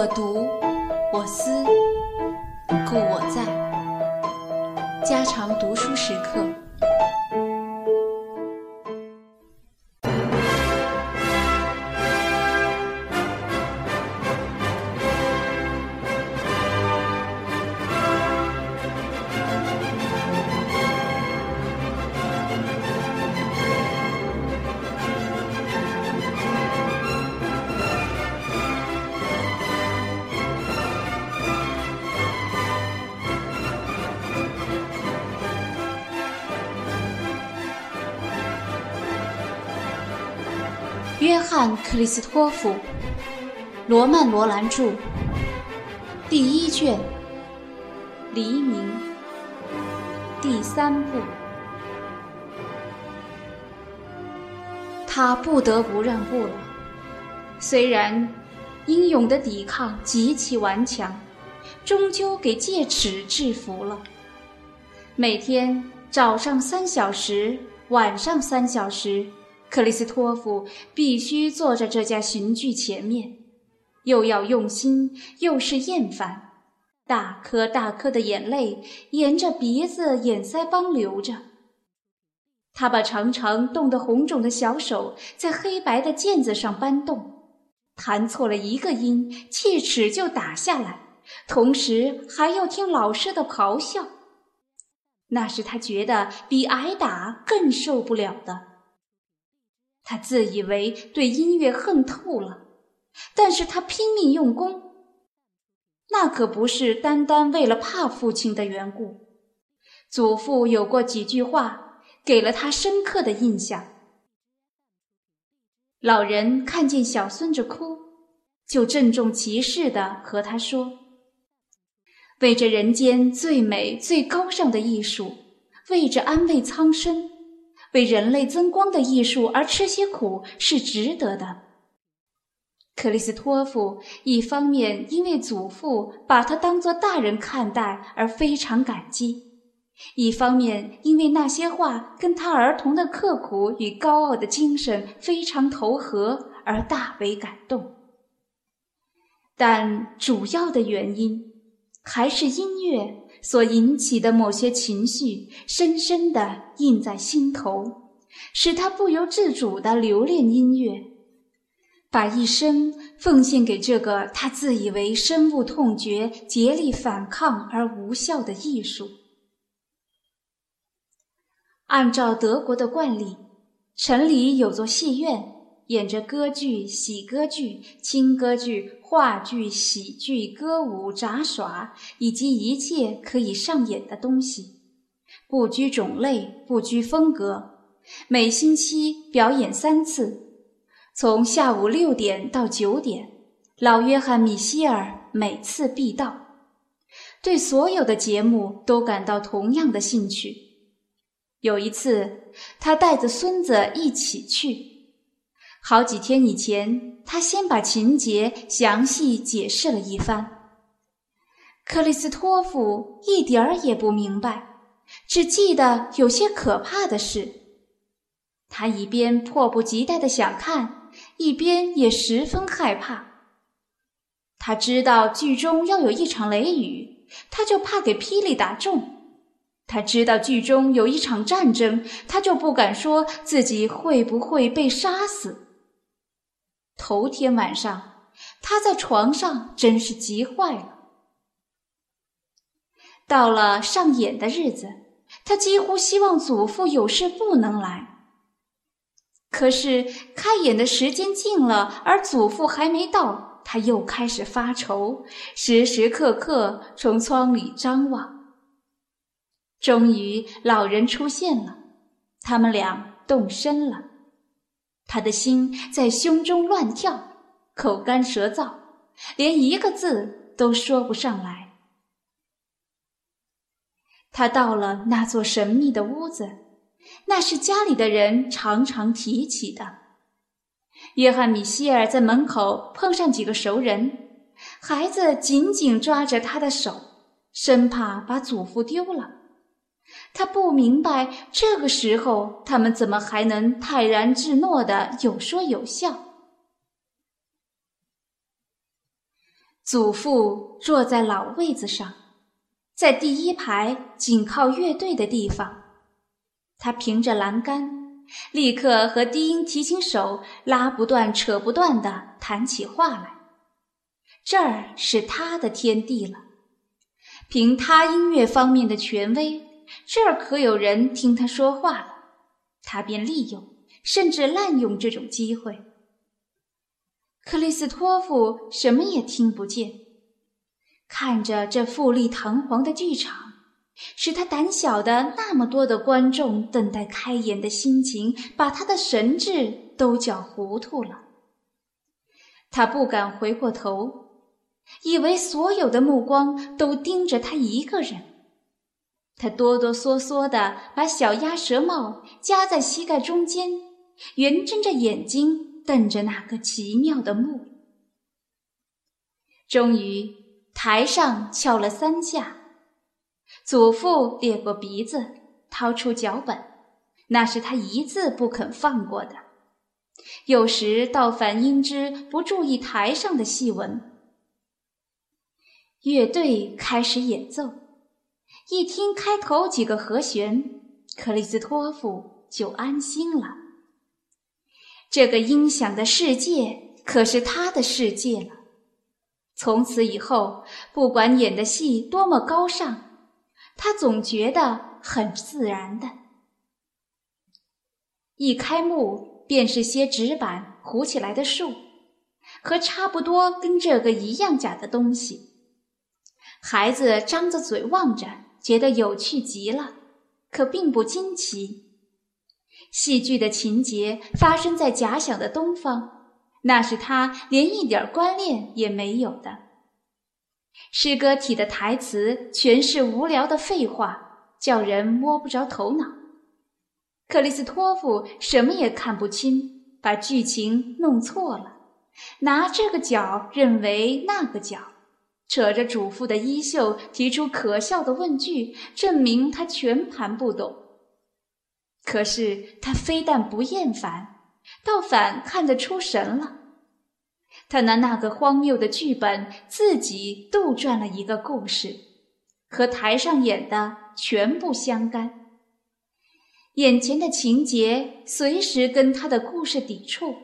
我读，我思，故我在。家常读书时刻。约翰·克里斯托弗·罗曼·罗兰著，第一卷，《黎明》第三部。他不得不让步了，虽然英勇的抵抗极其顽强，终究给戒尺制服了。每天早上三小时，晚上三小时。克里斯托夫必须坐在这家刑具前面，又要用心，又是厌烦，大颗大颗的眼泪沿着鼻子、眼腮帮流着。他把常常冻得红肿的小手在黑白的键子上搬动，弹错了一个音，气尺就打下来，同时还要听老师的咆哮。那是他觉得比挨打更受不了的。他自以为对音乐恨透了，但是他拼命用功，那可不是单单为了怕父亲的缘故。祖父有过几句话，给了他深刻的印象。老人看见小孙子哭，就郑重其事地和他说：“为这人间最美最高尚的艺术，为着安慰苍生。”为人类增光的艺术而吃些苦是值得的。克里斯托夫一方面因为祖父把他当作大人看待而非常感激，一方面因为那些话跟他儿童的刻苦与高傲的精神非常投合而大为感动。但主要的原因还是音乐。所引起的某些情绪，深深地印在心头，使他不由自主地留恋音乐，把一生奉献给这个他自以为深恶痛绝、竭力反抗而无效的艺术。按照德国的惯例，城里有座戏院。演着歌剧、喜歌剧、轻歌剧、话剧、喜剧、歌舞、杂耍，以及一切可以上演的东西，不拘种类，不拘风格。每星期表演三次，从下午六点到九点。老约翰·米歇尔每次必到，对所有的节目都感到同样的兴趣。有一次，他带着孙子一起去。好几天以前，他先把情节详细解释了一番。克里斯托弗一点儿也不明白，只记得有些可怕的事。他一边迫不及待的想看，一边也十分害怕。他知道剧中要有一场雷雨，他就怕给霹雳打中；他知道剧中有一场战争，他就不敢说自己会不会被杀死。头天晚上，他在床上真是急坏了。到了上演的日子，他几乎希望祖父有事不能来。可是开演的时间近了，而祖父还没到，他又开始发愁，时时刻刻从窗里张望。终于，老人出现了，他们俩动身了。他的心在胸中乱跳，口干舌燥，连一个字都说不上来。他到了那座神秘的屋子，那是家里的人常常提起的。约翰·米歇尔在门口碰上几个熟人，孩子紧紧抓着他的手，生怕把祖父丢了。他不明白，这个时候他们怎么还能泰然自若的有说有笑？祖父坐在老位子上，在第一排紧靠乐队的地方。他凭着栏杆，立刻和低音提琴手拉不断、扯不断的谈起话来。这儿是他的天地了，凭他音乐方面的权威，这儿可有人听他说话了，他便利用甚至滥用这种机会。克里斯托夫什么也听不见，看着这富丽堂皇的剧场，使他胆小的那么多的观众等待开演的心情，把他的神智都搅糊涂了。他不敢回过头，以为所有的目光都盯着他一个人。他哆哆嗦嗦地把小鸭舌帽夹在膝盖中间，圆睁着眼睛。瞪着那个奇妙的目，终于台上敲了三下。祖父咧过鼻子，掏出脚本，那是他一字不肯放过的。有时倒反因之不注意台上的戏文。乐队开始演奏，一听开头几个和弦，克里斯托夫就安心了。这个音响的世界可是他的世界了。从此以后，不管演的戏多么高尚，他总觉得很自然的。一开幕便是些纸板糊起来的树，和差不多跟这个一样假的东西。孩子张着嘴望着，觉得有趣极了，可并不惊奇。戏剧的情节发生在假想的东方，那是他连一点关联也没有的。诗歌体的台词全是无聊的废话，叫人摸不着头脑。克里斯托夫什么也看不清，把剧情弄错了，拿这个角认为那个角，扯着主妇的衣袖提出可笑的问句，证明他全盘不懂。可是他非但不厌烦，倒反看得出神了。他拿那个荒谬的剧本自己杜撰了一个故事，和台上演的全不相干。眼前的情节随时跟他的故事抵触，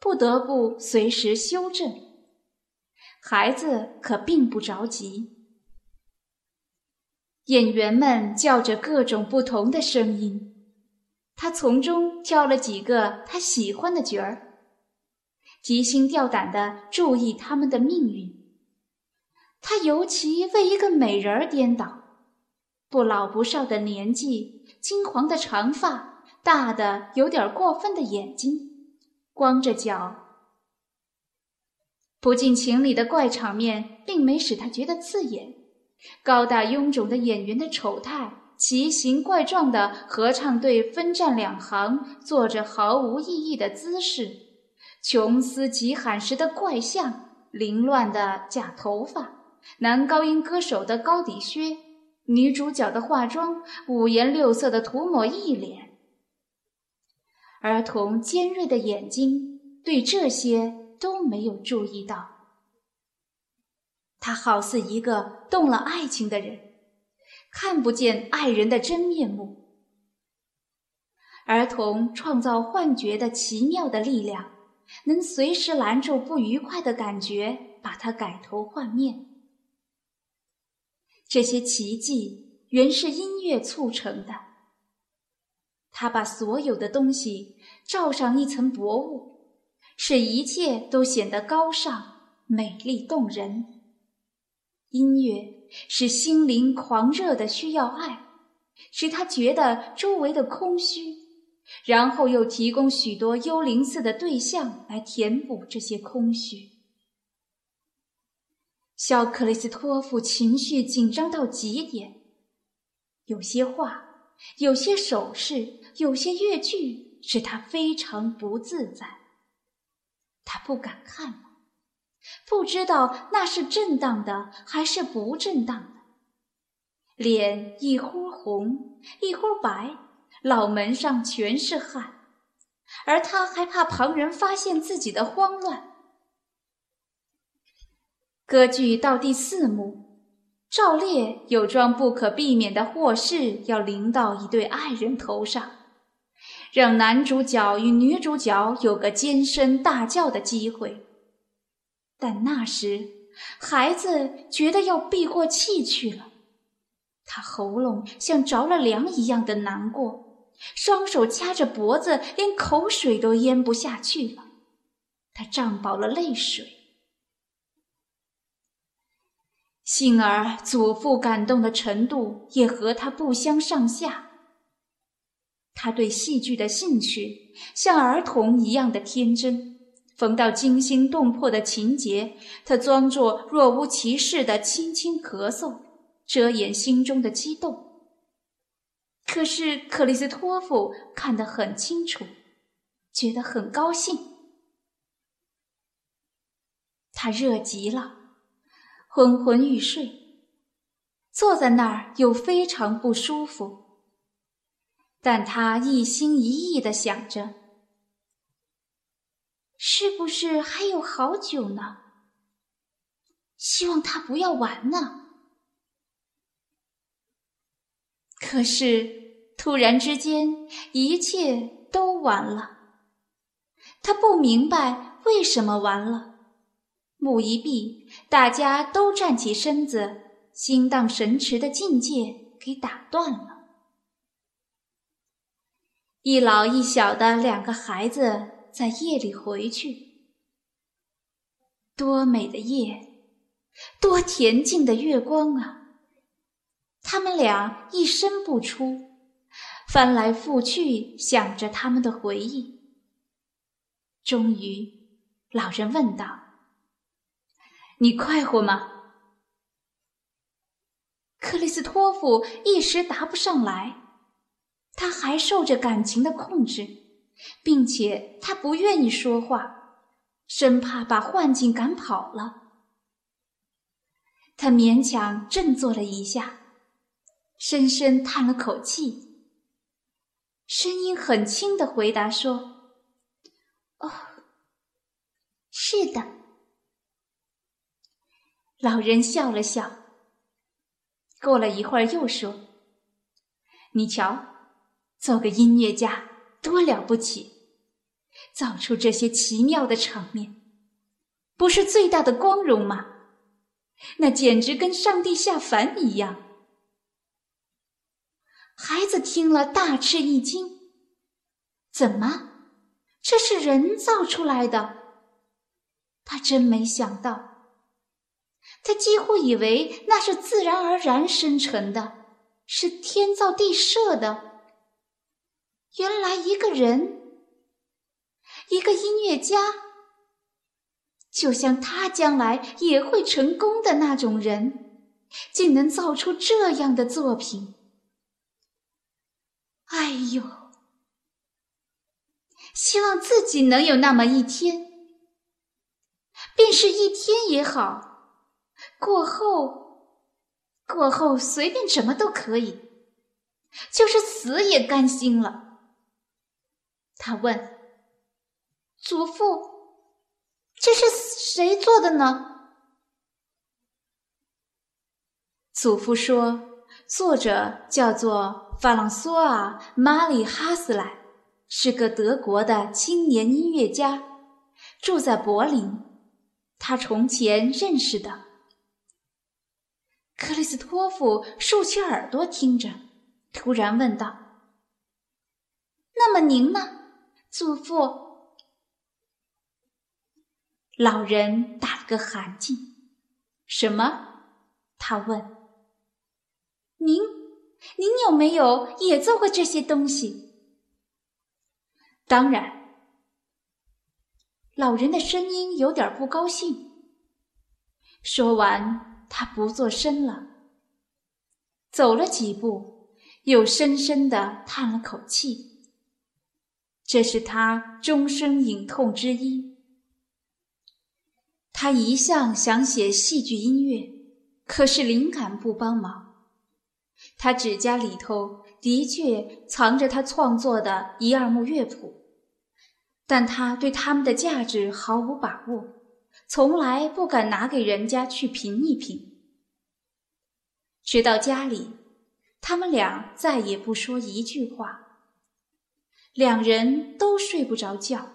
不得不随时修正。孩子可并不着急。演员们叫着各种不同的声音。他从中挑了几个他喜欢的角儿，提心吊胆地注意他们的命运。他尤其为一个美人儿颠倒，不老不少的年纪，金黄的长发，大的有点过分的眼睛，光着脚，不近情理的怪场面，并没使他觉得刺眼。高大臃肿的演员的丑态。奇形怪状的合唱队分站两行，做着毫无意义的姿势；琼斯急喊时的怪象，凌乱的假头发，男高音歌手的高底靴，女主角的化妆，五颜六色的涂抹一脸，儿童尖锐的眼睛对这些都没有注意到。他好似一个动了爱情的人。看不见爱人的真面目，儿童创造幻觉的奇妙的力量，能随时拦住不愉快的感觉，把它改头换面。这些奇迹原是音乐促成的。他把所有的东西罩上一层薄雾，使一切都显得高尚、美丽动人。音乐。使心灵狂热的需要爱，使他觉得周围的空虚，然后又提供许多幽灵似的对象来填补这些空虚。小克里斯托夫情绪紧张到极点，有些话，有些手势，有些乐句使他非常不自在。他不敢看了。不知道那是正当的还是不正当的，脸一忽红一忽白，脑门上全是汗，而他还怕旁人发现自己的慌乱。歌剧到第四幕，赵烈有桩不可避免的祸事要临到一对爱人头上，让男主角与女主角有个尖声大叫的机会。但那时，孩子觉得要闭过气去了，他喉咙像着了凉一样的难过，双手掐着脖子，连口水都咽不下去了。他胀饱了泪水。幸而祖父感动的程度也和他不相上下。他对戏剧的兴趣像儿童一样的天真，逢到惊心动魄的情节，他装作若无其事的轻轻咳嗽，遮掩心中的激动。可是克里斯托夫看得很清楚，觉得很高兴，他热极了。昏昏欲睡，坐在那儿又非常不舒服。但他一心一意的想着：是不是还有好久呢？希望他不要完呢。可是突然之间，一切都完了。他不明白为什么完了。目一闭，大家都站起身子，心荡神驰的境界给打断了。一老一小的两个孩子在夜里回去，多美的夜，多恬静的月光啊！他们俩一声不出，翻来覆去想着他们的回忆。终于，老人问道。你快活吗？克里斯托夫一时答不上来，他还受着感情的控制，并且他不愿意说话，生怕把幻境赶跑了。他勉强振作了一下，深深叹了口气，声音很轻的回答说：“哦，是的。”老人笑了笑，过了一会儿又说：“你瞧，做个音乐家多了不起，造出这些奇妙的场面，不是最大的光荣吗？那简直跟上帝下凡一样。”孩子听了大吃一惊：“怎么，这是人造出来的？他真没想到。”他几乎以为那是自然而然生成的，是天造地设的。原来一个人，一个音乐家，就像他将来也会成功的那种人，竟能造出这样的作品。哎呦，希望自己能有那么一天，便是一天也好。过后，过后随便什么都可以，就是死也甘心了。他问：“祖父，这是谁做的呢？”祖父说：“作者叫做法朗索瓦·马里哈斯莱，是个德国的青年音乐家，住在柏林。他从前认识的。”克里斯托夫竖起耳朵听着，突然问道：“那么您呢，祖父？”老人打了个寒噤。“什么？”他问。“您，您有没有也做过这些东西？”“当然。”老人的声音有点不高兴。说完。他不作声了，走了几步，又深深的叹了口气。这是他终生隐痛之一。他一向想写戏剧音乐，可是灵感不帮忙。他指甲里头的确藏着他创作的一二幕乐谱，但他对他们的价值毫无把握，从来不敢拿给人家去评一评。直到家里，他们俩再也不说一句话，两人都睡不着觉。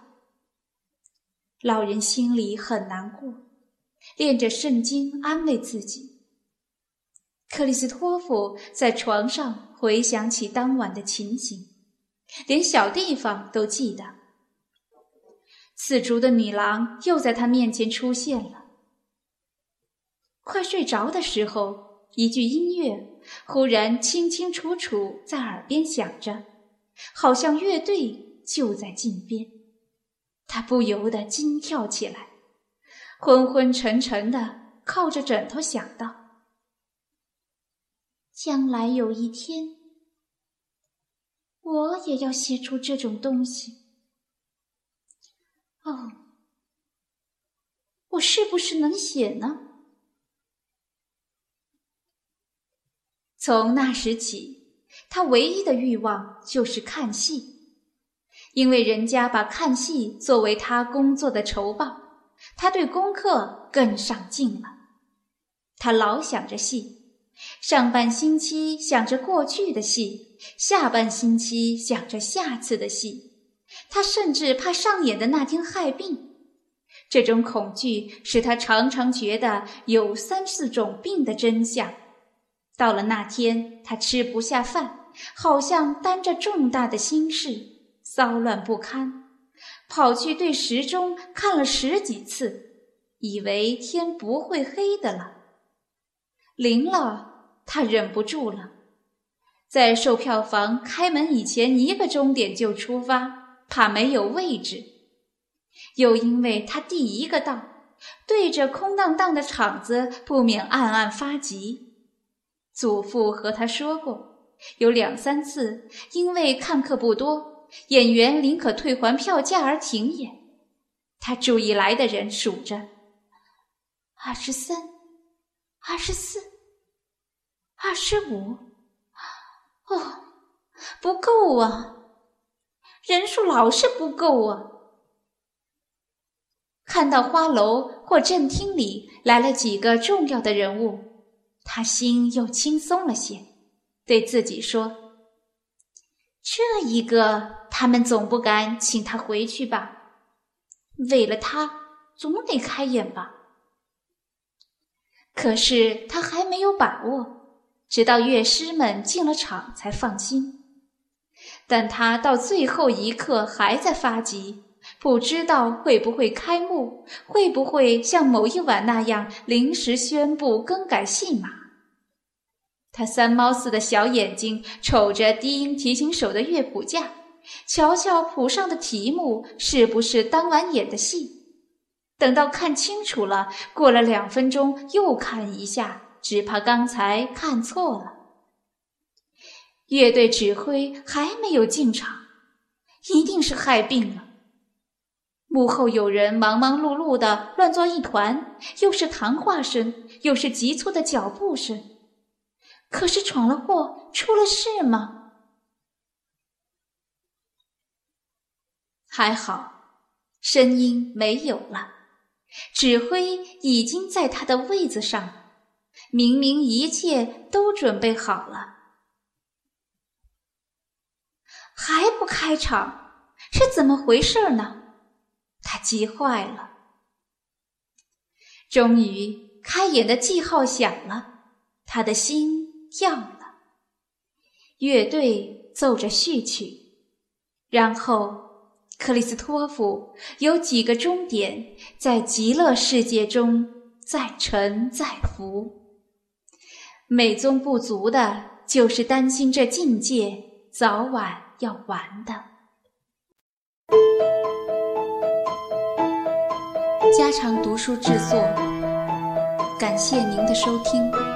老人心里很难过，念着圣经安慰自己。克里斯托弗在床上回想起当晚的情形，连小地方都记得。刺竹的女郎又在他面前出现了。快睡着的时候，一句音乐忽然清清楚楚在耳边响着，好像乐队就在近边。他不由得惊跳起来，昏昏沉沉的靠着枕头想到：将来有一天，我也要写出这种东西。哦，我是不是能写呢？从那时起，他唯一的欲望就是看戏。因为人家把看戏作为他工作的酬报，他对功课更上进了。他老想着戏，上半星期想着过去的戏，下半星期想着下次的戏。他甚至怕上演的那天害病，这种恐惧使他常常觉得有三四种病的真相。到了那天，他吃不下饭，好像担着重大的心事。骚乱不堪，跑去对时钟看了十几次，以为天不会黑的了。临了，他忍不住了，在售票房开门以前一个钟点就出发，怕没有位置。又因为他第一个到，对着空荡荡的场子，不免暗暗发急。祖父和他说过，有两三次因为看客不多。演员宁可退还票价而停演。他注意来的人数着：二十三、二十四、二十五。哦，不够啊！人数老是不够啊！看到花楼或正厅里来了几个重要的人物，他心又轻松了些，对自己说。这一个，他们总不敢请他回去吧？为了他，总得开演吧。可是他还没有把握，直到乐师们进了场才放心。但他到最后一刻还在发急，不知道会不会开幕，会不会像某一晚那样临时宣布更改戏码。他三猫似的小眼睛瞅着低音提琴手的乐谱架，瞧瞧谱上的题目是不是当晚演的戏。等到看清楚了，过了两分钟又看一下，只怕刚才看错了。乐队指挥还没有进场，一定是害病了。幕后有人忙忙碌碌的乱作一团，又是谈话声，又是急促的脚步声。可是闯了祸，出了事吗？还好，声音没有了，指挥已经在他的位子上，明明一切都准备好了，还不开场，是怎么回事呢？他急坏了。终于，开演的记号响了，他的心。要了，乐队奏着序曲，然后克里斯托夫有几个终点在极乐世界中再沉再浮。美中不足的就是担心这境界早晚要完的。家常读书制作，感谢您的收听。